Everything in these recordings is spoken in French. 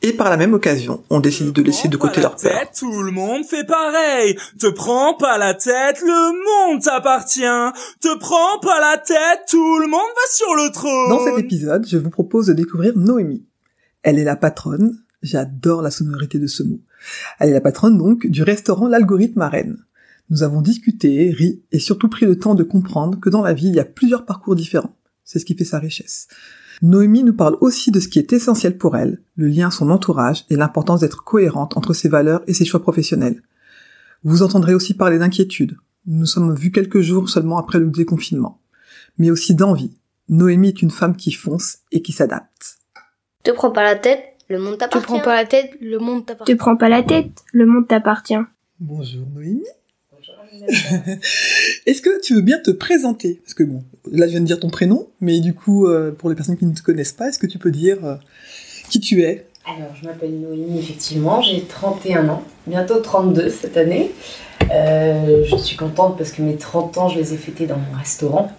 Et par la même occasion, on décide de laisser de côté leur peur. Tête, tout le monde fait pareil. Te prends pas la tête, le monde t'appartient. Te prends pas la tête, tout le monde va sur le trône. Dans cet épisode, je vous propose de découvrir Noémie. Elle est la patronne, j'adore la sonorité de ce mot. Elle est la patronne donc du restaurant L'Algorithme à Rennes. Nous avons discuté, ri et surtout pris le temps de comprendre que dans la vie, il y a plusieurs parcours différents. C'est ce qui fait sa richesse. Noémie nous parle aussi de ce qui est essentiel pour elle, le lien à son entourage et l'importance d'être cohérente entre ses valeurs et ses choix professionnels. Vous entendrez aussi parler d'inquiétude. Nous nous sommes vus quelques jours seulement après le déconfinement. Mais aussi d'envie. Noémie est une femme qui fonce et qui s'adapte. Te prends pas la tête, le monde Te t'appartient. prends pas la tête, le monde t'appartient. Te prends pas la tête, le monde t'appartient. Bonjour Noémie. Est-ce que tu veux bien te présenter? Parce que bon, là je viens de dire ton prénom, mais du coup, euh, pour les personnes qui ne te connaissent pas, est-ce que tu peux dire euh, qui tu es? Alors, je m'appelle Noémie, effectivement, j'ai 31 ans, bientôt 32 cette année. Euh, je suis contente parce que mes 30 ans, je les ai fêtés dans mon restaurant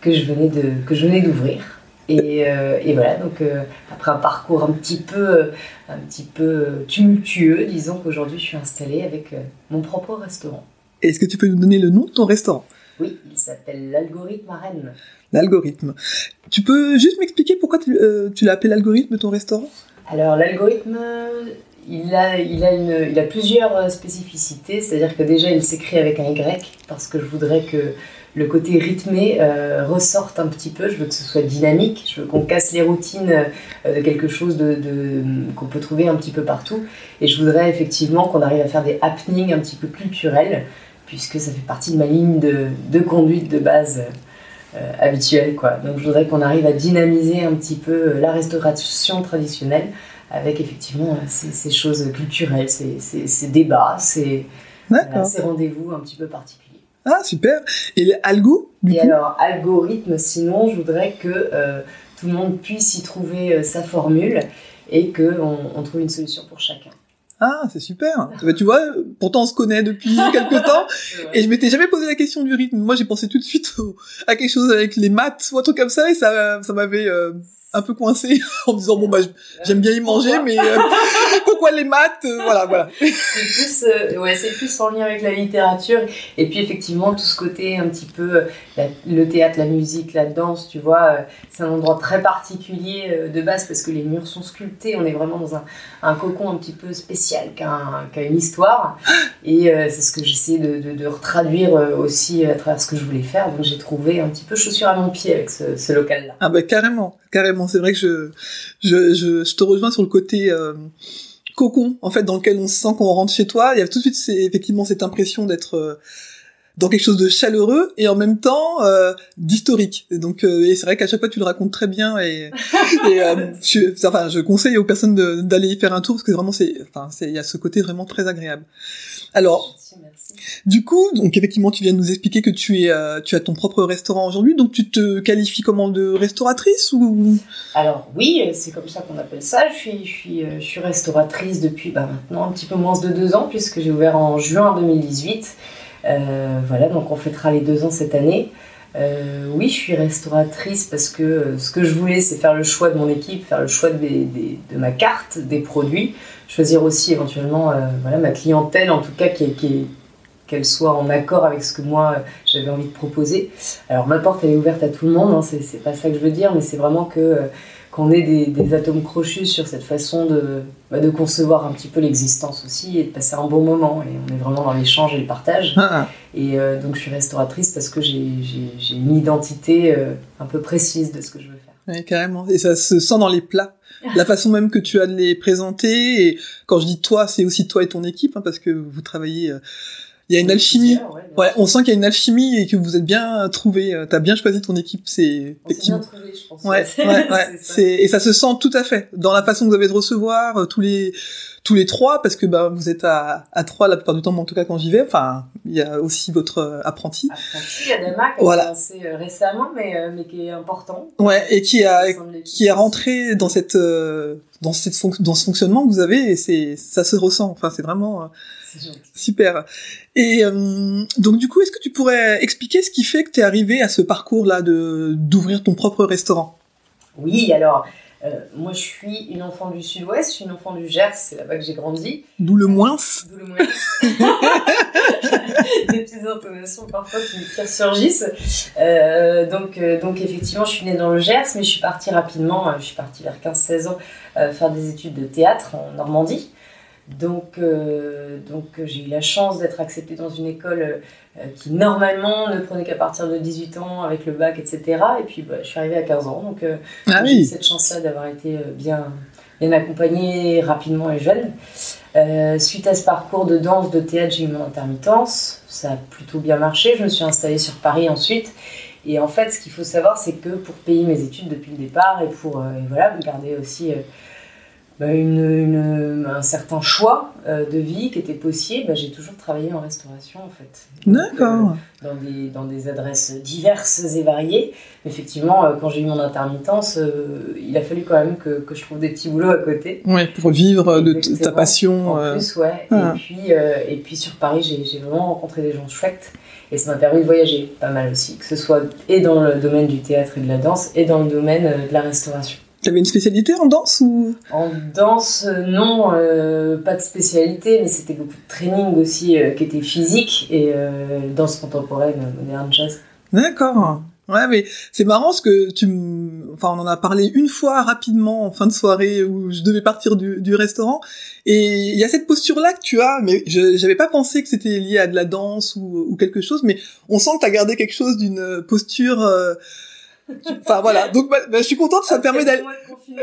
que je venais d'ouvrir. Et, voilà, donc après un parcours un petit peu, un petit peu tumultueux, disons qu'aujourd'hui je suis installée avec mon propre restaurant. Est-ce que tu peux nous donner le nom de ton restaurant? Oui, il s'appelle l'algorithme à Rennes. L'algorithme. Tu peux juste m'expliquer pourquoi tu, euh, tu l'as appelé l'algorithme ton restaurant? Alors l'algorithme, il a, il, a une, il a plusieurs euh, spécificités, c'est-à-dire que déjà il s'écrit avec un Y, parce que je voudrais que le côté rythmé euh, ressorte un petit peu, je veux que ce soit dynamique, je veux qu'on casse les routines euh, de quelque chose de, de- qu'on peut trouver un petit peu partout, et je voudrais effectivement qu'on arrive à faire des happenings un petit peu culturels, puisque ça fait partie de ma ligne de, de conduite de base euh, habituelle. Quoi. Donc je voudrais qu'on arrive à dynamiser un petit peu euh, la restauration traditionnelle avec effectivement euh, ces, ces choses culturelles, ces, ces- ces débats, ces, rendez-vous un petit peu particuliers. Ah, super. Et algo, du Et coup? alors, algorithme, sinon, je voudrais que euh, tout le monde puisse y trouver euh, sa formule et qu'on on trouve une solution pour chacun. Ah, c'est super. Bah, tu vois, pourtant on se connaît depuis quelque temps, et je m'étais jamais posé la question du rythme. Moi, j'ai pensé tout de suite au- à quelque chose avec les maths ou un truc comme ça, et ça, ça m'avait euh, un peu coincé en me disant bon bah j'aime bien y manger, mais euh, pourquoi les maths Euh, Voilà, voilà. c'est plus, euh, ouais, c'est plus en lien avec la littérature. Et puis effectivement, tout ce côté un petit peu, la- le théâtre, la musique, la danse, tu vois, c'est un endroit très particulier de base parce que les murs sont sculptés. On est vraiment dans un, un cocon un petit peu spécial qui a, un- qui a une histoire. Et euh, c'est ce que j'essaie de, de, de retraduire aussi à travers ce que je voulais faire. Donc j'ai trouvé un petit peu chaussure à mon pied avec ce, ce local-là. Ah bah carrément, carrément. C'est vrai que je, je, je, je te rejoins sur le côté euh, cocon, en fait, dans lequel on se sent quand on rentre chez toi. Il y a tout de suite c'est effectivement cette impression d'être euh, dans quelque chose de chaleureux et en même temps euh, d'historique. Et donc, euh, et c'est vrai qu'à chaque fois tu le racontes très bien et, et euh, je, enfin, je conseille aux personnes d'aller y faire un tour parce que vraiment c'est, enfin, c'est, il y a ce côté vraiment très agréable. Alors. Du coup, donc effectivement, tu viens de nous expliquer que tu es, euh, tu as ton propre restaurant aujourd'hui, donc tu te qualifies comment de restauratrice ou? Alors oui, c'est comme ça qu'on appelle ça. Je suis, euh, restauratrice depuis bah, maintenant un petit peu moins de deux ans puisque j'ai ouvert en juin 2018. Euh, voilà, donc on fêtera les deux ans cette année. Oui, je suis restauratrice parce que ce que je voulais, c'est faire le choix de mon équipe, faire le choix de, ma carte, des produits, choisir aussi éventuellement voilà, ma clientèle, en tout cas qui qui est- qu'elle soit en accord avec ce que moi euh, j'avais envie de proposer. Alors ma porte elle est ouverte à tout le monde, hein, c'est pas ça que je veux dire, mais c'est vraiment que euh, qu'on ait des, des atomes crochus sur cette façon de, bah, de concevoir un petit peu l'existence aussi et de passer un bon moment. Et on est vraiment dans l'échange et le partage. Ah, Et euh, donc je suis restauratrice parce que j'ai une identité euh, un peu précise de ce que je veux faire. ouais, carrément. Et ça se sent dans les plats. La façon même que tu as de les présenter. Et quand je dis toi, c'est aussi toi et ton équipe, hein, parce que vous travaillez. Euh, Il y a une alchimie. Ouais, on sent qu'il y a une alchimie et que vous êtes bien trouvé. euh, T'as bien choisi ton équipe. C'est s'est bien effectivement. trouvé, je pense. Ouais, ouais, ouais. ça. Et ça se sent tout à fait dans la façon que vous avez de recevoir euh, tous les tous les trois parce que bah vous êtes à, à trois la plupart du temps, mais en tout cas quand j'y vais. Enfin, il y a aussi votre euh, apprenti. Apprenti, Adama, qui a Voilà. commencé euh, récemment, mais, euh, mais qui est important. Ouais, et qui a qui est rentré dans cette euh, dans cette dans ce fonctionnement que vous avez et c'est ça se ressent. Enfin, c'est vraiment euh. Super. Et euh, donc du coup, est-ce que tu pourrais expliquer ce qui fait que tu es arrivé à ce parcours là de d'ouvrir ton propre restaurant? Oui, alors, euh, moi je suis une enfant du sud-ouest, je suis une enfant du Gers, c'est là-bas que j'ai grandi. D'où le moins. D'où le moins. Des petites intonations parfois qui, ressurgissent. Euh, donc, euh, donc effectivement, je suis née dans le Gers, mais je suis partie rapidement, euh, je suis partie vers 15-16 ans, euh, faire des études de théâtre en Normandie. Donc, euh, donc euh, j'ai eu la chance d'être acceptée dans une école euh, qui normalement ne prenait qu'à partir de 18 ans avec le bac, etc. Et puis bah, je suis arrivée à 15 ans, donc euh, Ah j'ai eu oui. cette chance-là d'avoir été bien, bien accompagnée rapidement et jeune. Suite à ce parcours de danse, de théâtre, j'ai eu mon intermittence. Ça a plutôt bien marché. Je me suis installée sur Paris ensuite. Et en fait, ce qu'il faut savoir, c'est que pour payer mes études depuis le départ et pour et voilà, me garder aussi une, une- un certain choix euh, de vie qui était possible, bah, j'ai toujours travaillé en restauration en fait. D'accord. euh, dans des, dans des adresses diverses et variées. Effectivement, euh, quand j'ai eu mon intermittence, euh, il a fallu quand même que, que je trouve des petits boulots à côté. Ouais, pour vivre de ta passion. En plus, ouais. ah. Et, puis, euh, et puis sur Paris, j'ai vraiment rencontré des gens chouettes. Et ça m'a permis de voyager pas mal aussi, que ce soit et dans le domaine du théâtre et de la danse, et dans le domaine de la restauration. T'avais une spécialité en danse ou? En danse, euh, non, euh, pas de spécialité, mais c'était beaucoup de training aussi euh, qui était physique et euh, danse contemporaine, euh, moderne, jazz. D'accord. Ouais, mais c'est marrant parce que tu m- enfin, on en a parlé une fois rapidement en fin de soirée où je devais partir du, du restaurant. Et il y a cette posture-là que tu as, mais je j'avais pas pensé que c'était lié à de la danse ou, ou quelque chose, mais on sent que tu as gardé quelque chose d'une posture. Euh, Enfin voilà, donc bah, bah, je suis contente, ça me permet d'aller.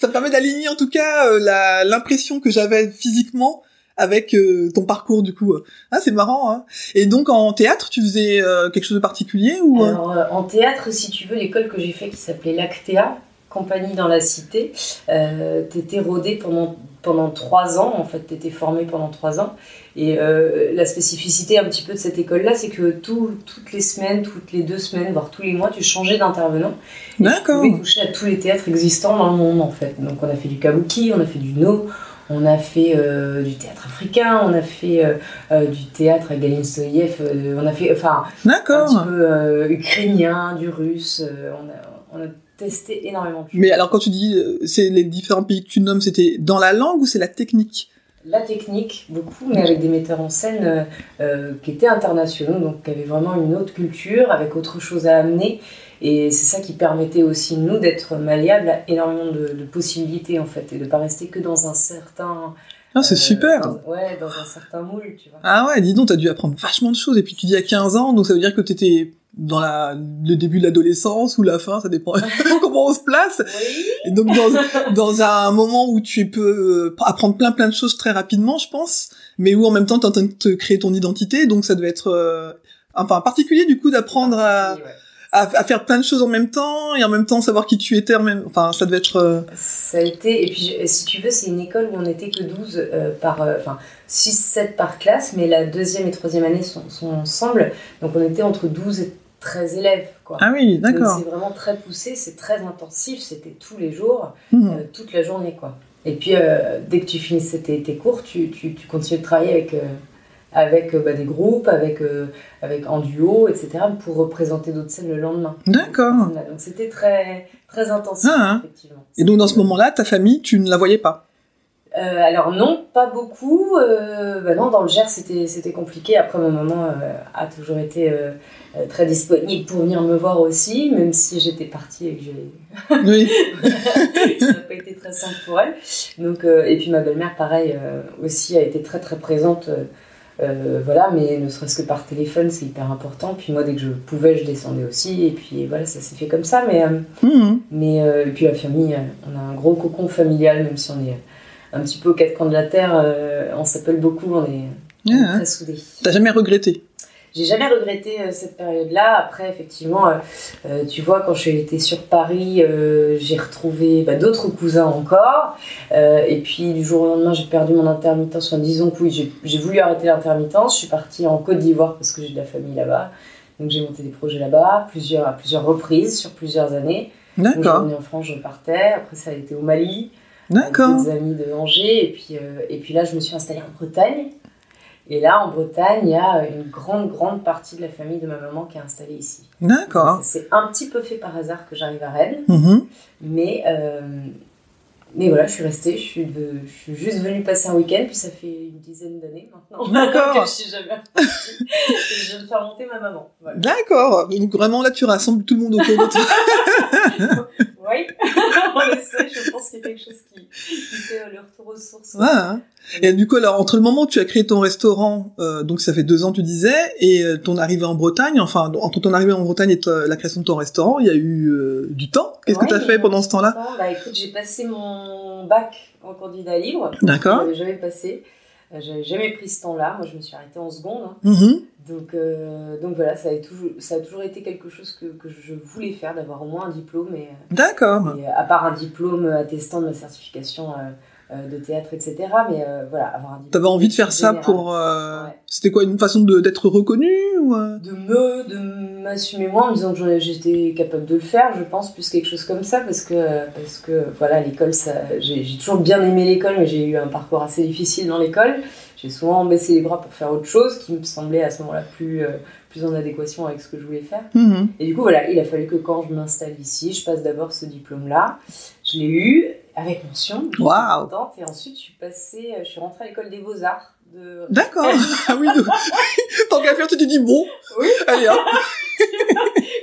ça me permet d'aligner en tout cas euh, la- l'impression que j'avais physiquement avec euh, ton parcours du coup. Ah c'est marrant. Hein. Et donc en théâtre, tu faisais euh, quelque chose de particulier ou euh? Alors, euh, en théâtre, si tu veux, l'école que j'ai fait qui s'appelait l'Actea, compagnie dans la cité, euh, t'étais rodé pendant, pendant trois ans, en fait, t'étais formé pendant trois ans. Et euh, la spécificité un petit peu de cette école-là, c'est que tout- toutes les semaines, toutes les deux semaines, voire tous les mois, tu changeais d'intervenant. D'accord. Tu pouvais toucher à tous les théâtres existants dans le monde, en fait. Donc on a fait du kabuki, on a fait du no, on a fait euh, du théâtre africain, on a fait euh, du théâtre à Galin Stoyev, euh, on a fait, enfin, un petit peu ukrainien, du russe. on, a, on a énormément. Mais alors quand tu dis euh, c'est les différents pays que tu nommes, c'était dans la langue ou c'est la technique La technique, beaucoup, mais avec des metteurs en scène euh, euh, qui étaient internationaux, donc qui avaient vraiment une autre culture, avec autre chose à amener. Et c'est ça qui permettait aussi, nous, d'être malléables à énormément de, de possibilités, en fait, et de ne pas rester que dans un certain... Ah c'est euh, super. dans- ouais, dans un certain moule, tu vois. Ah ouais, dis donc, t'as dû apprendre vachement de choses. Et puis tu dis à 15 ans, donc ça veut dire que t'étais dans la, le début de l'adolescence ou la fin, ça dépend comment on se place. Oui, Et donc dans, dans un moment où tu peux euh, apprendre plein plein de choses très rapidement, je pense, mais où en même temps t'es en train de te créer ton identité, donc ça devait être euh, enfin particulier du coup d'apprendre à, ouais. À, à faire plein de choses en même temps et en même temps savoir qui tu étais en même enfin ça devait être euh, Ça a été, et puis si tu veux, c'est une école où on n'était que 12 euh, par, euh, enfin 6-7 par classe, mais la deuxième et troisième année sont, sont ensemble, donc on était entre 12 et 13 élèves, quoi. ah oui d'accord c'est vraiment très poussé, c'est très intensif, c'était tous les jours, euh, toute la journée, quoi. Et puis euh, dès que tu finissais tes, tes cours, tu, tu, tu continues de travailler avec, euh, avec euh, bah, des groupes, avec, euh, avec en duo, etc., pour représenter d'autres scènes le lendemain. D'accord. Donc c'était très, très intensif, Ah, hein. effectivement. et donc dans ce moment-là ta famille tu ne la voyais pas? Euh, alors non, pas beaucoup. Euh, bah non, dans le Gers, c'était c'était compliqué. Après, ma maman euh, a toujours été euh, euh, très disponible pour venir me voir aussi, même si j'étais partie et que j'ai... oui ça n'a pas été très simple pour elle. Donc, euh, et puis ma belle-mère, pareil, euh, aussi a été très très présente. Euh, voilà, mais ne serait-ce que par téléphone, c'est hyper important. Puis moi, dès que je pouvais, je descendais aussi. Et puis voilà, ça s'est fait comme ça. Mais, euh, Mhm. mais euh, et puis la famille, on a un gros cocon familial, même si on est un petit peu aux quatre coins de la terre, on s'appelle beaucoup, on est, on est Ah, très soudés. t'as jamais regretté? J'ai jamais regretté euh, cette période-là. Après, effectivement, euh, euh, tu vois, quand je suis été sur Paris, j'ai retrouvé bah, d'autres cousins encore. Et puis, du jour au lendemain, j'ai perdu mon intermittence. Enfin, disons que oui, j'ai- voulu arrêter l'intermittence. Je suis partie en Côte d'Ivoire parce que j'ai de la famille là-bas. Donc, j'ai monté des projets là-bas, plusieurs, à plusieurs reprises, sur plusieurs années. D'accord, en France, je partais. Après, ça a été au Mali d'accord. des amis de Angers. Et puis, euh, et puis là, je me suis installée en Bretagne. Et là, en Bretagne, il y a une grande, grande partie de la famille de ma maman qui est installée ici. D'accord. C'est un petit peu fait par hasard que j'arrive à Rennes. Mhm. Mais, euh, mais voilà, je suis restée. Je suis, de- je suis juste venue passer un week-end. Puis ça fait une dizaine d'années maintenant D'accord. que je suis jamais repartie. Je viens de faire monter ma maman. Voilà. D'accord. Donc vraiment là, tu rassembles tout le monde autour de toi. Oui, on essaie. Je pense qu'il y a quelque chose qui, qui fait euh, le retour aux sources. Ouais, hein. Et du coup, alors entre le moment où tu as créé ton restaurant, euh, donc ça fait deux ans tu disais, et euh, ton arrivée en Bretagne, enfin entre ton arrivée en Bretagne et ta- la création de ton restaurant, il y a eu euh, du temps. Qu'est-ce que tu as fait pendant ce temps-là? Bah écoute, j'ai passé mon bac en candidat libre. D'accord. Je l'avais jamais passé. Euh, J'avais jamais pris ce temps-là. Moi, je me suis arrêtée en seconde. hein. Mhm. Donc, euh, donc voilà, ça a, toujours, ça a toujours été quelque chose que, que je voulais faire, d'avoir au moins un diplôme. Et, D'accord. euh, à part un diplôme attestant de ma certification euh, euh, de théâtre, etc. Mais euh, voilà, avoir un diplôme. T'avais envie de faire ça pour... euh, Ouais. C'était quoi, une façon d'être reconnu ou euh? De me de m'assumer moi en me disant que j'étais capable de le faire je pense plus quelque chose comme ça parce que parce que voilà l'école j'ai toujours bien aimé l'école mais j'ai eu un parcours assez difficile dans l'école j'ai souvent baissé les bras pour faire autre chose qui me semblait à ce moment-là plus euh, plus en adéquation avec ce que je voulais faire Mhm. et du coup voilà il a fallu que quand je m'installe ici je passe d'abord ce diplôme là je l'ai eu avec mention Waouh. et ensuite je suis passée je suis rentrée à l'école des beaux arts de D'accord. ah oui, donc, tant qu'à faire, tu te dis bon, Oui. allez hop.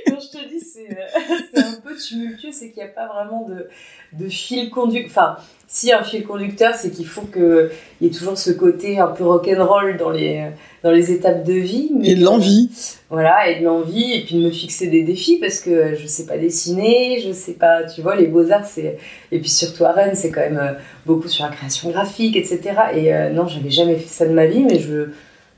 Quand je te dis, c'est euh, c'est un peu tumultueux, c'est qu'il n'y a pas vraiment de, de fil conducteur. Enfin, si un fil conducteur, c'est qu'il faut qu'il y ait toujours ce côté un peu rock'n'roll dans les, dans les étapes de vie. mais, Et de l'envie. euh, voilà, et de l'envie, et puis de me fixer des défis parce que je sais pas dessiner, je sais pas, tu vois, les beaux-arts, c'est. Et puis surtout à Rennes, c'est quand même euh, beaucoup sur la création graphique, etc. Et euh, non, j'avais jamais fait ça de ma vie, mais je.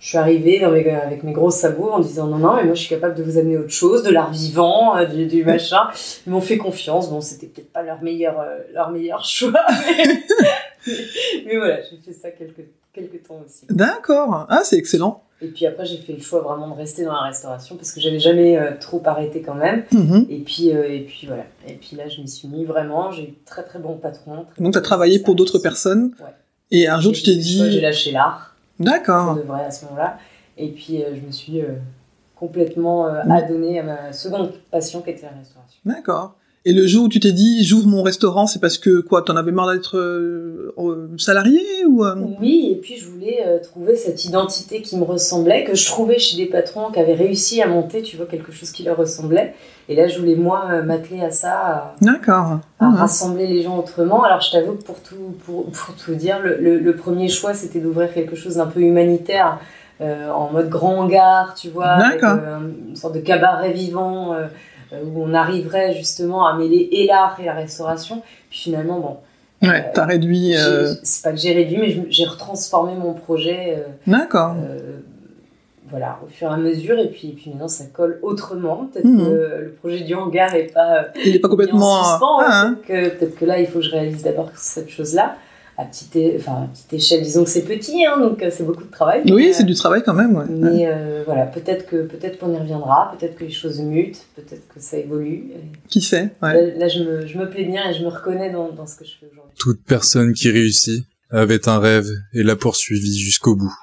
Je suis arrivée dans mes, avec mes gros sabots en disant non, non, mais moi je suis capable de vous amener autre chose, de l'art vivant, euh, du, du machin. Ils m'ont fait confiance. Bon, c'était peut-être pas leur meilleur, euh, leur meilleur choix, mais, mais voilà, j'ai fait ça quelques, quelques temps aussi. D'accord. Ah, c'est excellent. Et puis après, j'ai fait le choix vraiment de rester dans la restauration parce que j'avais jamais euh, trop arrêté quand même. Mhm. Et puis, euh, et puis voilà. Et puis là, je m'y suis mis vraiment. J'ai eu très très bons patrons. très Donc, tu as travaillé pour d'autres personnes. Ouais. Et un jour, tu t'es choix, J'ai dit... lâché l'art, D'accord. de vrai, à ce moment-là. Et puis, euh, je me suis euh, complètement euh, adonnée à ma seconde passion qui était la restauration. D'accord. Et le jour où tu t'es dit, j'ouvre mon restaurant, c'est parce que quoi, t'en avais marre d'être euh, euh, salarié ou euh, Oui, et puis je voulais euh, trouver cette identité qui me ressemblait, que je trouvais chez des patrons qui avaient réussi à monter, tu vois, quelque chose qui leur ressemblait. Et là, je voulais, moi, m'atteler à ça, à, à rassembler les gens autrement. Alors, je t'avoue que pour tout, pour, pour tout dire, le, le- le premier choix, c'était d'ouvrir quelque chose d'un peu humanitaire, en mode grand hangar, tu vois, avec une sorte de cabaret vivant, où on arriverait justement à mêler et l'art et la restauration. Puis finalement, bon, Ouais, t'as réduit. euh, c'est pas que j'ai réduit, mais j'ai retransformé mon projet. euh, D'accord. euh, voilà, au fur et à mesure, et puis, et puis maintenant ça colle autrement. Peut-être Mhm. que le projet du hangar est pas euh, Il est pas en complètement. suspens, Ah, hein. hein. peut-être, que, peut-être que là il faut que je réalise d'abord cette chose-là, à petite, enfin, à petite échelle. Disons que c'est petit, hein, donc euh, c'est beaucoup de travail. Oui, c'est du travail quand même. Ouais. Mais euh, voilà, peut-être que peut-être qu'on y reviendra, peut-être que les choses mutent, peut-être que ça évolue. Qui sait ouais. Là, là, je, me, je me plais bien et je me reconnais dans, dans ce que je fais aujourd'hui. Toute personne qui réussit avait un rêve et l'a poursuivi jusqu'au bout.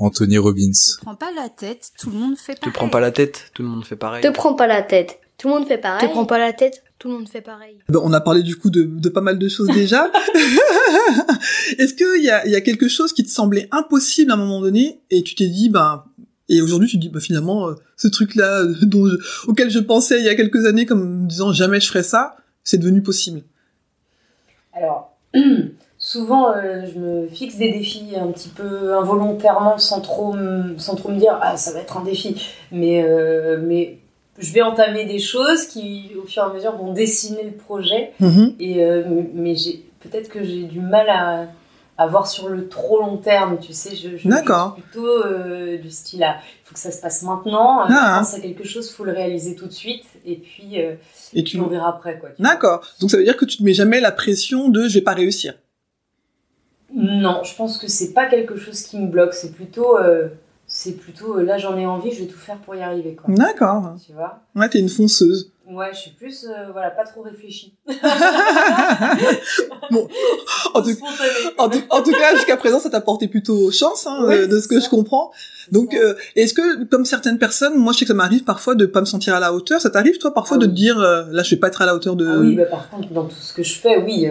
Anthony Robbins. Te prends pas la tête, tout le monde fait Te pareil. prends pas la tête, tout le monde fait pareil. Te prends pas la tête. Tout le monde fait pareil. Te prends pas la tête, tout le monde fait pareil. Ben, on a parlé du coup de, de pas mal de choses déjà. Est-ce qu'il y a, il y a quelque chose qui te semblait impossible à un moment donné et tu t'es dit, ben, et aujourd'hui tu te dis, ben, finalement, euh, ce truc-là euh, dont je- auquel je pensais il y a quelques années comme me disant jamais je ferais ça, c'est devenu possible? Alors, souvent, euh, je me fixe des défis un petit peu involontairement, sans trop, me- sans trop me dire ah ça va être un défi, mais euh, mais je vais entamer des choses qui, au fur et à mesure, vont dessiner le projet. Mhm. Et euh, mais- j'ai peut-être que j'ai du mal à, à voir sur le trop long terme, tu sais. Je, je, D'accord. plutôt euh, du style à, il faut que ça se passe maintenant. Ah. Je pense à quelque chose, faut le réaliser tout de suite, et puis, euh, Et puis tu... on verra après, quoi. D'accord. Donc ça veut dire que tu te mets jamais la pression de je vais pas réussir. Non, je pense que c'est pas quelque chose qui me bloque. C'est plutôt, c'est plutôt, euh, là j'en ai envie, je vais tout faire pour y arriver, quoi. D'accord. Tu vois. Ouais, t'es une fonceuse. Ouais, je suis plus, euh, voilà, pas trop réfléchie. bon, en tout, Spontanée. en tout, en tout cas, jusqu'à présent, ça t'a porté plutôt chance, hein, Ouais, euh, de ce que ça. je comprends. Donc, euh, est-ce que, comme certaines personnes, moi, je sais que ça m'arrive parfois de pas me sentir à la hauteur. Ça t'arrive, toi, parfois, Ah de oui. te dire, là, je vais pas être à la hauteur de. Ah oui, bah, par contre, dans tout ce que je fais, oui.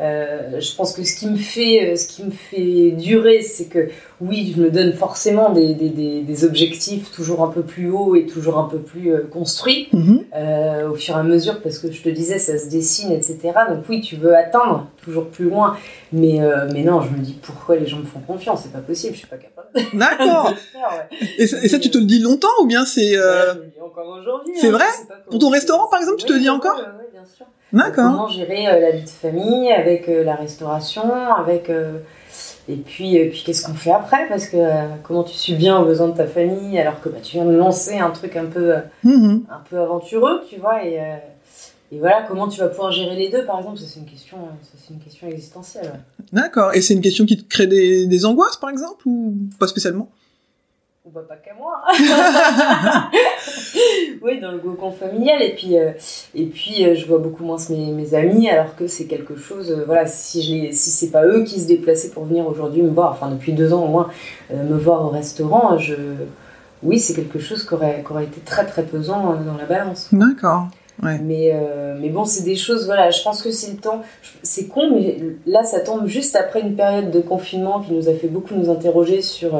Euh, je pense que ce qui me fait, euh, ce qui me fait durer, c'est que oui, je me donne forcément des, des, des, des objectifs toujours un peu plus hauts et toujours un peu plus euh, construits Mhm. euh, au fur et à mesure, parce que je te disais, ça se dessine, etc. Donc oui, tu veux atteindre toujours plus loin, mais mais non, je me dis pourquoi les gens me font confiance, c'est pas possible, je suis pas capable D'accord. Ouais. Et, ça- et ça, tu te le dis longtemps ou bien c'est je me le dis encore aujourd'hui. c'est hein, vrai? Pour ton restaurant, par exemple, tu te le dis encore? ouais, bien sûr. D'accord. Comment gérer euh, la vie de famille avec euh, la restauration, avec euh, et puis et puis qu'est-ce qu'on fait après? Parce que euh, comment tu subviens aux besoins de ta famille alors que bah, tu viens de lancer un truc un peu euh, Mhm. un peu aventureux, tu vois et euh, et voilà comment tu vas pouvoir gérer les deux par exemple? Ça c'est une question c'est une question existentielle. ouais. D'accord. Et c'est une question qui te crée des, des angoisses, par exemple, ou pas spécialement? Bah pas qu'à moi. oui, dans le cocon familial. Et puis, euh, et puis euh, je vois beaucoup moins mes, mes amis, alors que c'est quelque chose. euh, voilà, si je si c'est pas eux qui se déplaçaient pour venir aujourd'hui me voir, enfin depuis deux ans au moins, me voir au restaurant, je, oui, c'est quelque chose qui aurait, qui aurait été très très pesant dans la balance. D'accord. Ouais. Mais, mais bon, c'est des choses, voilà, je pense que c'est le temps. C'est con, mais là, ça tombe juste après une période de confinement qui nous a fait beaucoup nous interroger sur,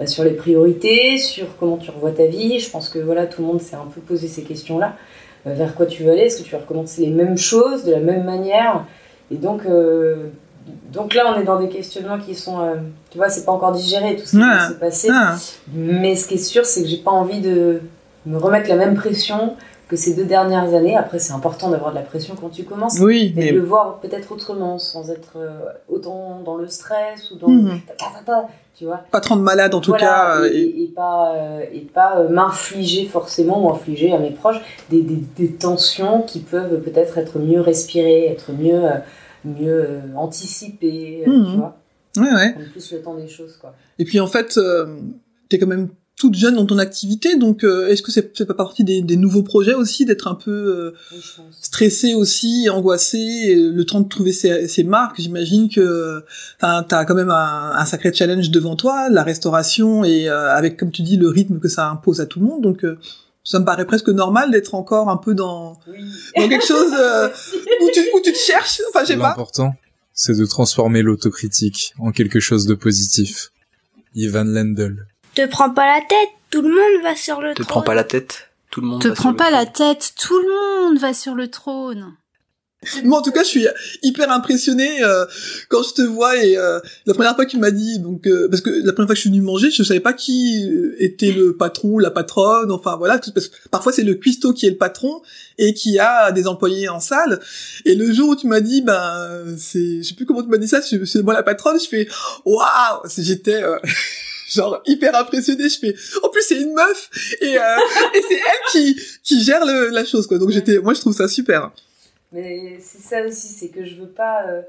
bah, sur les priorités, sur comment tu revois ta vie. Je pense que voilà, tout le monde s'est un peu posé ces questions-là. Euh, vers quoi tu veux aller? Est-ce que tu vas recommencer les mêmes choses de la même manière? Et donc, euh, donc là, on est dans des questionnements qui sont, euh, tu vois, c'est pas encore digéré tout ce qui Ouais. va se passer. Ah, Mais ce qui est sûr, c'est que j'ai pas envie de me remettre la même pression que ces deux dernières années. Après, c'est important d'avoir de la pression quand tu commences, oui, mais mais de le voir peut-être autrement, sans être euh, autant dans le stress ou dans ta, tu vois. pas te rendre malade en tout Voilà, cas. euh, et, et- et pas, euh, et pas euh, m'infliger forcément ou infliger à mes proches des, des, des tensions qui peuvent peut-être être mieux respirées, être mieux, euh, mieux anticipées, euh, Mhm. tu vois. Ouais, ouais. Plus le temps des choses, quoi. Et puis en fait, euh, t'es quand même toute jeune dans ton activité, donc euh, est-ce que c'est pas partie des, des nouveaux projets aussi d'être un peu euh, Oui, stressé aussi, angoissé, et le temps de trouver ses, ses marques J'imagine que enfin, t'as quand même un, un sacré challenge devant toi, la restauration et euh, avec comme tu dis le rythme que ça impose à tout le monde, donc euh, ça me paraît presque normal d'être encore un peu dans, Oui. dans quelque chose euh, où, tu, où tu te cherches. Enfin, je sais pas. L'important, c'est de transformer l'autocritique en quelque chose de positif. Ivan Lendl. Te prends pas la tête, tout le monde va sur le Te trône. prends pas la tête. Tout le monde Te va sur prends le pas la trône. tête, tout le monde va sur le trône. Moi, en tout cas, je suis hyper impressionné euh, quand je te vois et euh, la première fois que tu m'as dit, donc euh, parce que la première fois que je suis venu manger, je savais pas qui était le patron, la patronne, enfin voilà, parce que parfois c'est le cuistot qui est le patron et qui a des employés en salle. Et le jour où tu m'as dit, ben c'est, je sais plus comment tu m'as dit ça, c'est moi la patronne, je fais waouh, j'étais euh, genre hyper impressionné, je fais en plus c'est une meuf et euh, et c'est elle qui qui gère le, la chose quoi. Donc j'étais, moi je trouve ça super. Mais c'est ça aussi, c'est que je veux pas. euh,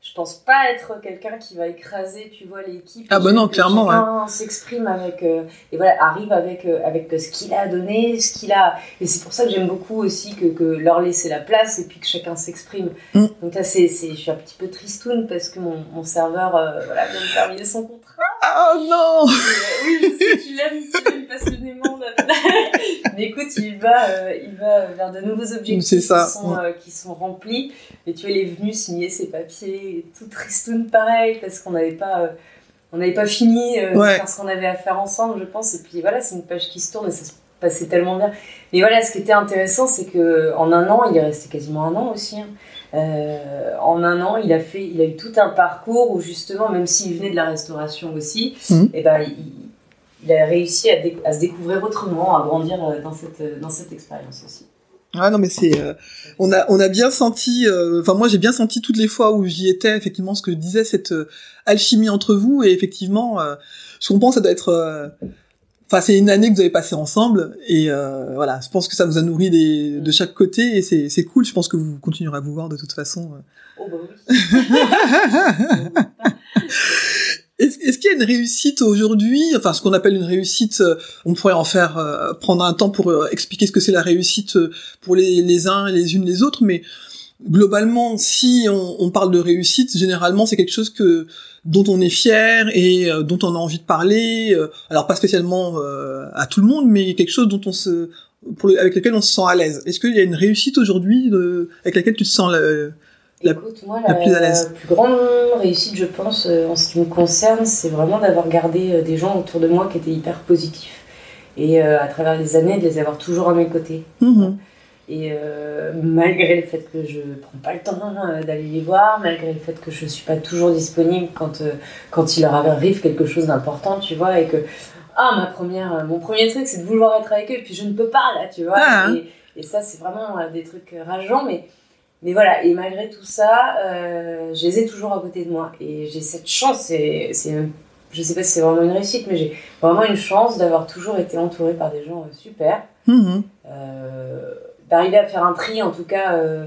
je pense pas être quelqu'un qui va écraser, tu vois, l'équipe. Ah bah non, clairement, Chacun s'exprime avec. euh, et voilà, arrive avec, euh, avec ce qu'il a donné, ce qu'il a. Et c'est pour ça que j'aime beaucoup aussi que, que leur laisser la place et puis que chacun s'exprime. Mm. Donc là, c'est, c'est, je suis un petit peu tristoun parce que mon, mon serveur voilà, vient de terminer son contrat. Oh non euh, oui, je sais, tu l'aimes, tu l'aimes passionnément. Mais écoute, il va, euh, il va vers de nouveaux objectifs C'est ça, Qui, sont, ouais. euh, qui sont remplis. Et tu vois, il est venu signer ses papiers, tout tristoun pareil, parce qu'on n'avait pas, euh, on n'avait pas fini euh, Ouais. de faire ce qu'on avait à faire ensemble, je pense. Et puis voilà, c'est une page qui se tourne et ça se passait tellement bien. Mais voilà, ce qui était intéressant, c'est que en un an, il est resté quasiment un an aussi. hein. Euh, en un an, il a fait, il a eu tout un parcours où justement, même s'il venait de la restauration aussi, Mhm. et ben il, il a réussi à, se découvrir autrement, à grandir euh, dans cette, dans cette expérience aussi. Ouais, non, mais c'est, euh, on a, on a bien senti, euh, enfin, moi, j'ai bien senti toutes les fois où j'y étais, effectivement, ce que je disais, cette euh, alchimie entre vous, et effectivement, je comprends, ça doit être, enfin, c'est une année que vous avez passée ensemble, et voilà, je pense que ça vous a nourri des, de chaque côté, et c'est, c'est cool, je pense que vous continuerez à vous voir de toute façon. Oh, bah oui. Est-ce qu'il y a une réussite aujourd'hui, enfin ce qu'on appelle une réussite, euh, on pourrait en faire euh, prendre un temps pour euh, expliquer ce que c'est la réussite pour les, les uns et les unes les autres, mais globalement, si on, on parle de réussite, généralement c'est quelque chose que dont on est fier et dont on a envie de parler. alors pas spécialement à tout le monde, mais quelque chose dont on se, pour avec lequel on se sent à l'aise. Est-ce qu'il y a une réussite aujourd'hui avec laquelle tu te sens la, Écoute, moi, la, plus, grande réussite, je pense, euh, en ce qui me concerne, c'est vraiment d'avoir gardé euh, des gens autour de moi qui étaient hyper positifs. Et euh, à travers les années, de les avoir toujours à mes côtés. Mhm. Et malgré le fait que je prends pas le temps d'aller les voir, malgré le fait que je suis pas toujours disponible quand, quand il leur arrive quelque chose d'important, tu vois, et que ah ma première, mon premier truc c'est de vouloir être avec eux, et puis je ne peux pas là, tu vois. Ah. et, et, ça c'est vraiment des trucs rageants, mais mais voilà, et malgré tout ça, euh, je les ai toujours à côté de moi. Et j'ai cette chance, c'est, c'est, je sais pas si c'est vraiment une réussite, mais j'ai vraiment une chance d'avoir toujours été entourée par des gens euh, super. Mhm. Euh, d'arriver à faire un tri, en tout cas, euh,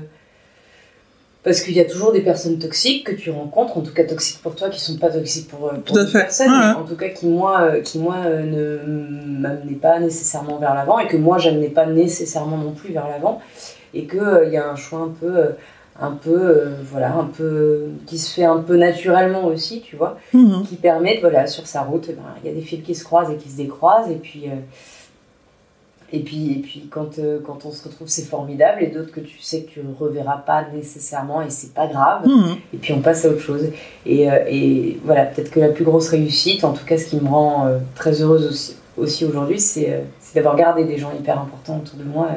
parce qu'il y a toujours des personnes toxiques que tu rencontres, en tout cas toxiques pour toi, qui sont pas toxiques pour, pour d'autres personnes, en tout cas qui, moi, qui, moi ne m'amenaient pas nécessairement vers l'avant et que moi, j'amenais pas nécessairement non plus vers l'avant. Et qu'il euh, il y a un choix un peu euh, un peu euh, voilà un peu qui se fait un peu naturellement aussi tu vois mhm. qui permet voilà sur sa route eh ben, il y a des fils qui se croisent et qui se décroisent. Et puis et puis, et puis quand, quand on se retrouve, c'est formidable. Et d'autres que tu sais que tu ne reverras pas nécessairement et c'est pas grave. Mhm. Et puis on passe à autre chose. Et, et voilà, peut-être que la plus grosse réussite, en tout cas ce qui me rend très heureuse aussi, aussi aujourd'hui, c'est d'avoir gardé des gens hyper importants autour de moi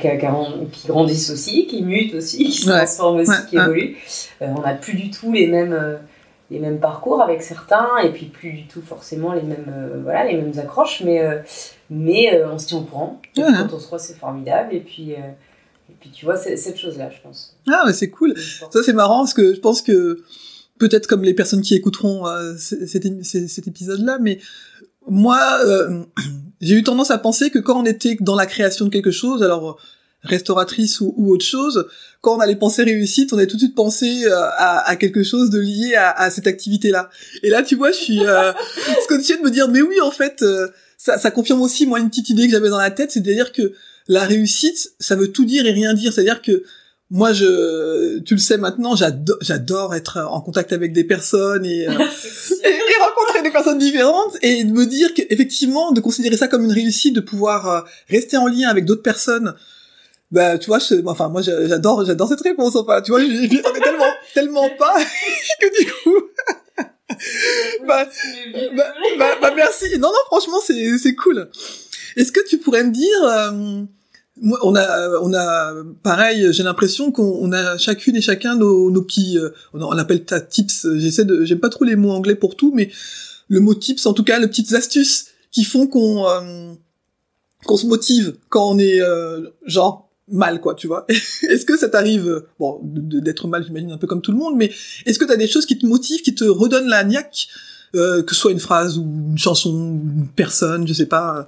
qui, grandissent aussi, qui mutent aussi, qui se transforment aussi, qui évoluent. Euh, on n'a plus du tout les mêmes, euh, les mêmes parcours avec certains, et puis plus du tout forcément les mêmes, euh, voilà, les mêmes accroches, mais, mais on se tient au courant. Quand on se croit, c'est formidable, et puis, et puis tu vois, c'est cette chose-là, je pense. Ah, mais c'est cool. Ça, c'est marrant, parce que je pense que peut-être comme les personnes qui écouteront cet, cet épisode-là, mais moi, euh, j'ai eu tendance à penser que quand on était dans la création de quelque chose, alors restauratrice ou, autre chose, quand on allait penser réussite, on allait tout de suite penser euh, à, quelque chose de lié à, cette activité-là. Et là, tu vois, je suis euh, scotché de me dire, mais oui, en fait, euh, ça, ça confirme aussi moi une petite idée que j'avais dans la tête, c'est-à-dire que la réussite, ça veut tout dire et rien dire. C'est-à-dire que moi, je, tu le sais maintenant, j'adore, j'adore être en contact avec des personnes et, euh, et, rencontrer des personnes différentes et de me dire qu'effectivement, de considérer ça comme une réussite, de pouvoir euh, rester en lien avec d'autres personnes. Bah, tu vois, je, enfin, moi, j'adore, j'adore cette réponse. Enfin, tu vois, je m'y tellement, tellement pas que du coup. Bah, bah, bah, bah, merci. Non, non, franchement, c'est, c'est cool. Est-ce que tu pourrais me dire, euh, on a, on a, pareil, j'ai l'impression qu'on a chacune et chacun nos, nos petits, euh, on appelle ça tips. J'essaie de, j'aime pas trop les mots anglais pour tout, mais le mot tips, en tout cas, les petites astuces qui font qu'on, euh, qu'on se motive quand on est euh, genre mal, quoi, tu vois. est-ce que ça t'arrive, bon, d'être mal, j'imagine un peu comme tout le monde, mais est-ce que t'as des choses qui te motivent, qui te redonnent la niaque, que ce soit une phrase ou une chanson, ou une personne, je sais pas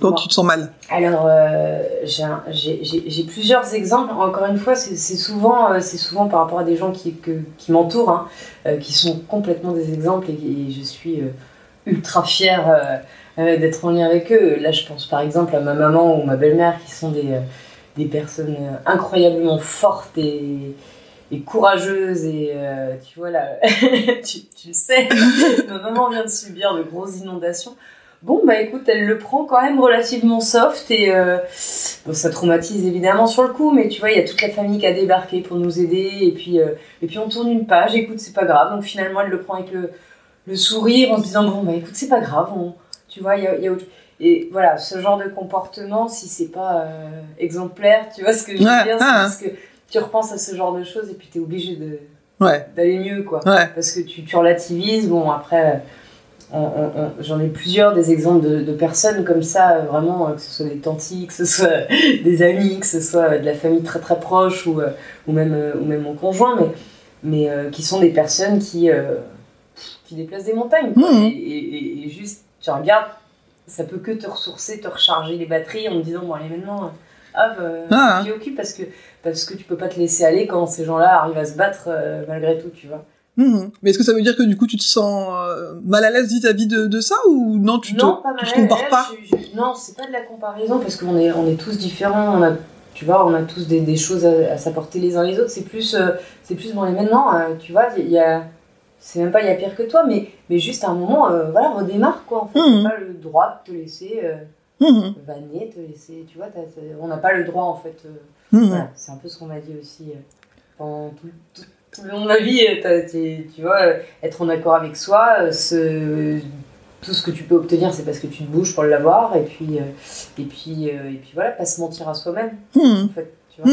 quand tu te sens mal? Alors, euh, j'ai plusieurs exemples. Encore une fois, c'est souvent, euh, c'est souvent par rapport à des gens qui, qui m'entourent, hein, euh, qui sont complètement des exemples et, je suis ultra fière d'être en lien avec eux. Là, je pense par exemple à ma maman ou ma belle-mère qui sont des, des personnes incroyablement fortes et, courageuses et tu vois là, tu, tu sais, ma maman vient de subir de grosses inondations. Bon, bah écoute, elle le prend quand même relativement soft et euh, ça traumatise évidemment sur le coup, mais tu vois, il y a toute la famille qui a débarqué pour nous aider et puis, euh, on tourne une page, écoute, c'est pas grave. Donc finalement, elle le prend avec le, sourire en se disant, bon, bah écoute, c'est pas grave, tu vois, il y a Et voilà, ce genre de comportement, si c'est pas euh, exemplaire, tu vois ce que je veux dire, c'est ah. parce que tu repenses à ce genre de choses et puis tu es obligé de, d'aller mieux, quoi. Parce que tu, tu relativises, bon, après J'en ai plusieurs des exemples de, de personnes comme ça, vraiment, que ce soit des tantis, que ce soit des amis, que ce soit de la famille très très proche ou, ou, même, ou même mon conjoint, mais, mais qui sont des personnes qui, qui déplacent des montagnes. Quoi, et, et- et juste, tu regardes, ça peut que te ressourcer, te recharger les batteries en te disant, bon, allez, maintenant, hop, euh, Ah. tu occupes parce que, parce que tu peux pas te laisser aller quand ces gens-là arrivent à se battre euh, malgré tout, tu vois. Mhm. Mais est-ce que ça veut dire que du coup tu te sens euh, mal à l'aise vis-à-vis de, de ça ou non tu te, pas mal. tu te compares pas? je- je- non, c'est pas de la comparaison parce qu'on est, on est tous différents. On a, tu vois, on a tous des, des choses à, à s'apporter les uns les autres. C'est plus, euh, c'est plus bon. Et maintenant, tu vois, il y a, c'est même pas il y a pire que toi, mais, mais juste à un moment, euh, voilà, redémarre quoi. En fait, t'as pas le droit de te laisser euh, Mhm. vanner, te laisser, tu vois, on n'a pas le droit en fait. euh, voilà, c'est un peu ce qu'on m'a dit aussi euh, pendant tout, tout- tout le long de ma vie. tu vois, être en accord avec soi, ce- tout ce que tu peux obtenir, c'est parce que tu te bouges pour l'avoir. Et puis, et puis, et puis voilà, pas se mentir à soi-même, Mhm. en fait. Tu vois.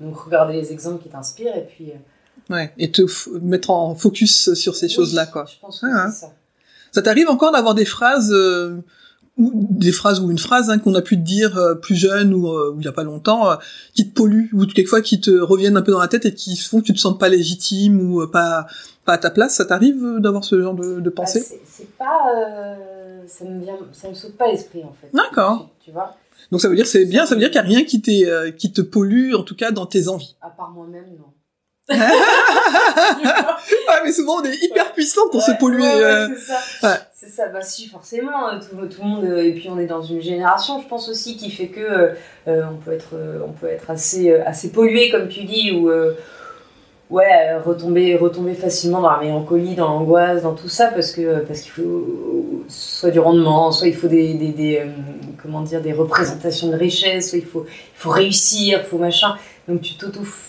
Donc regarder les exemples qui t'inspirent et puis. Ouais. Et te mettre en focus sur ces oui, choses-là quoi. Je pense que Ah, ça. Ça t'arrive encore d'avoir des phrases, euh, ou des phrases ou une phrase hein, qu'on a pu te dire euh, plus jeune ou euh, il y a pas longtemps, euh, qui te polluent ou quelquefois qui te reviennent un peu dans la tête et qui font que tu te sens pas légitime ou euh, pas pas à ta place? Ça t'arrive euh, d'avoir ce genre de, de Bah, pensée? c'est c'est pas. euh, ça me vient, ça me saute pas l'esprit en fait. D'accord. Tu vois, Donc ça veut dire c'est bien, ça veut dire qu'il y a rien qui t'est euh, qui te pollue en tout cas dans tes envies. à part moi-même, non. Ah mais souvent on est hyper puissant pour se polluer. ouais, euh. c'est ça. ouais. C'est ça, bah si, forcément, euh, tout, tout le monde. euh, Et puis on est dans une génération, je pense aussi, qui fait que euh, on peut être, on peut être assez, assez pollué, comme tu dis, ou euh, ouais, retomber, retomber facilement dans la mélancolie, dans l'angoisse, dans tout ça, parce que parce qu'il faut soit du rendement, soit il faut des, des, des, comment dire, des représentations de richesse, soit il faut, il faut réussir, il faut machin. Donc tu t'auto-fiches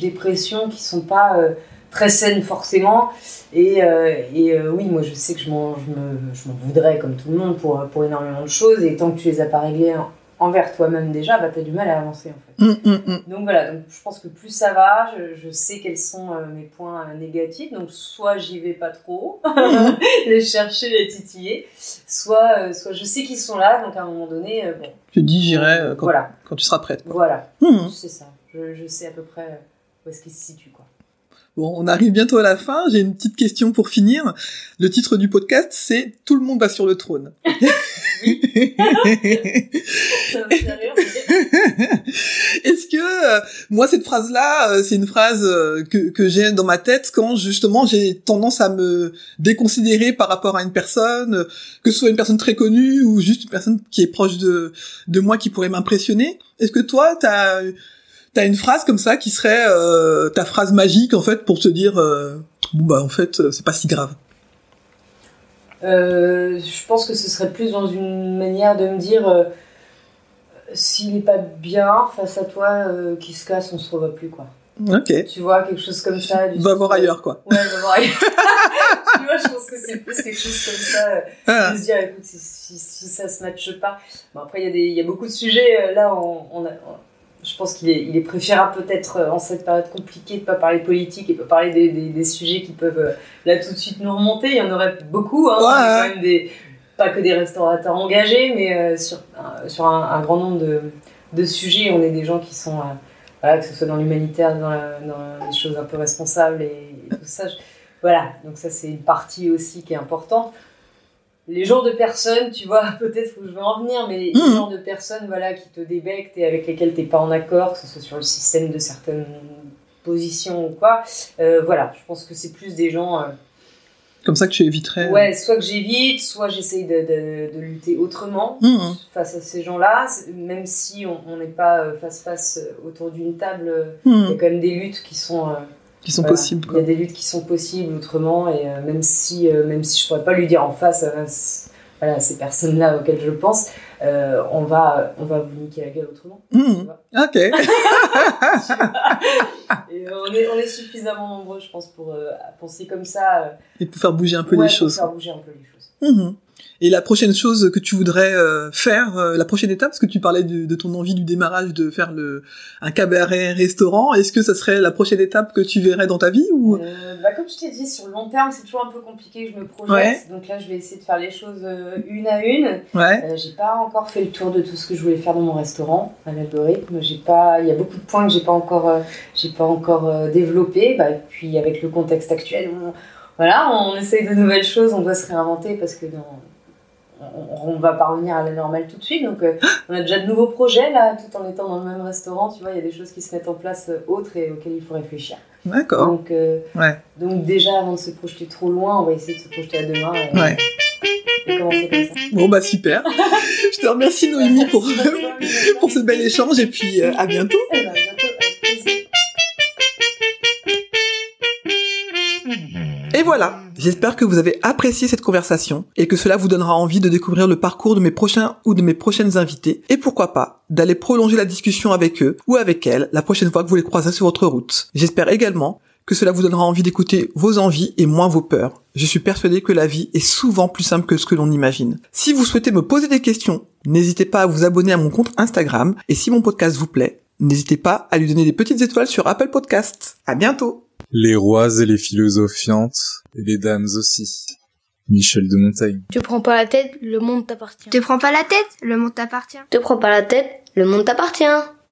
des pressions qui sont pas euh, très saines forcément. Et, euh, et euh, oui, moi je sais que je m'en, je me, je m'en voudrais comme tout le monde pour, pour énormément de choses. Et tant que tu les as pas réglées en- envers toi-même déjà, bah, tu as du mal à avancer en fait. Hum, hum, hum. Donc voilà, donc je pense que plus ça va, je, je sais quels sont mes points négatifs. Donc soit j'y vais pas trop, les chercher, les titiller, soit, soit je sais qu'ils sont là, donc à un moment donné, bon. Tu te dis j'irai quand, Voilà, quand tu seras prête. Quoi. voilà, Hum. c'est ça. Je, je sais à peu près où est-ce qu'ils se situent quoi. Bon, on arrive bientôt à la fin. J'ai une petite question pour finir. Le titre du podcast, c'est Tout le monde va sur le trône. Est-ce que euh, moi cette phrase-là, euh, c'est une phrase euh, que, que j'ai dans ma tête quand justement j'ai tendance à me déconsidérer par rapport à une personne, que ce soit une personne très connue ou juste une personne qui est proche de de moi qui pourrait m'impressionner. Est-ce que toi t'as t'as une phrase comme ça qui serait euh, ta phrase magique en fait pour te dire euh, bon bah en fait euh, c'est pas si grave. Euh, je pense que ce serait plus dans une manière de me dire s'il n'est pas bien face à toi, qu'il se casse, on se revoit plus quoi. Ok. Tu vois, quelque chose comme ça. du Va voir ailleurs quoi. Ouais, va voir ailleurs. tu vois, je pense que c'est plus quelque chose comme ça. Ah. de se dire, écoute, si, si, si ça se matche pas. Bon, après, il y, a des- il y a beaucoup de sujets. là, on, on a, on- je pense qu'il est, il est préférable peut-être euh, en cette période compliquée de pas parler politique et pas parler des, des, des sujets qui peuvent euh, là tout de suite nous remonter. Il y en aurait beaucoup. Hein, Ouais, On est ouais. quand même des, pas que des restaurateurs engagés, mais euh, sur, un- sur un, un grand nombre de, de sujets, on est des gens qui sont, euh, voilà, que ce soit dans l'humanitaire, dans, la- dans les choses un peu responsables et, et tout ça. Je- voilà, donc ça c'est une partie aussi qui est importante. Les genres de personnes, tu vois, peut-être où je veux en venir, mais les Mhm. genres de personnes voilà, qui te débectent et avec lesquelles tu n'es pas en accord, que ce soit sur le système de certaines positions ou quoi, euh, voilà, je pense que c'est plus des gens, euh, Comme ça que tu éviterais. ouais, soit que j'évite, soit j'essaye de, de, de lutter autrement Mhm. face à ces gens-là, même si on n'est pas euh, face-face euh, autour d'une table, euh, Mhm. il y a quand même des luttes qui sont... euh, Qui sont voilà. possibles. Il y a des luttes qui sont possibles autrement, et euh, même si, euh, même si je pourrais pas lui dire en face, euh, voilà, ces personnes-là auxquelles je pense, euh, on va, on va vous niquer la gueule autrement. vois. Ok. Et euh, on est, on est suffisamment nombreux, je pense, pour penser comme ça. Et pour faire bouger un peu ouais, les pour choses. faire bouger un peu les choses. Mhm. Et la prochaine chose que tu voudrais euh, faire, euh, la prochaine étape, parce que tu parlais de, de, ton envie du démarrage de faire le un cabaret restaurant, est-ce que ça serait la prochaine étape que tu verrais dans ta vie ou? Euh, bah, Comme je t'ai dit, sur le long terme, c'est toujours un peu compliqué, je me projette. Ouais. Donc là, je vais essayer de faire les choses une à une. Ouais. j'ai pas encore fait le tour de tout ce que je voulais faire dans mon restaurant à l'algorithme. J'ai pas, il y a beaucoup de points que j'ai pas encore, j'ai pas encore développé. Bah, puis avec le contexte actuel, on, voilà, on essaye de nouvelles choses, on doit se réinventer parce que dans on, va parvenir à la normale tout de suite. Donc, euh, on a déjà de nouveaux projets là, tout en étant dans le même restaurant. Tu vois, il y a des choses qui se mettent en place euh, autres et auxquelles il faut réfléchir. D'accord. Donc, euh, ouais. donc, déjà, avant de se projeter trop loin, on va essayer de se projeter à demain. Et, ouais. et commencer comme ça. Bon, bah super. Je te remercie, Noémie, pour, pour ce bel échange et puis à bientôt. Et voilà, j'espère que vous avez apprécié cette conversation et que cela vous donnera envie de découvrir le parcours de mes prochains ou de mes prochaines invités et pourquoi pas d'aller prolonger la discussion avec eux ou avec elles la prochaine fois que vous les croiserez sur votre route. J'espère également que cela vous donnera envie d'écouter vos envies et moins vos peurs. Je suis persuadé que la vie est souvent plus simple que ce que l'on imagine. Si vous souhaitez me poser des questions, n'hésitez pas à vous abonner à mon compte Instagram et si mon podcast vous plaît, n'hésitez pas à lui donner des petites étoiles sur Apple Podcasts. À bientôt! Les rois et les philosophiantes, et les dames aussi. Michel de Montaigne. Tu prends pas la tête, le monde t'appartient. Te prends pas la tête, le monde t'appartient. Te prends pas la tête, le monde t'appartient.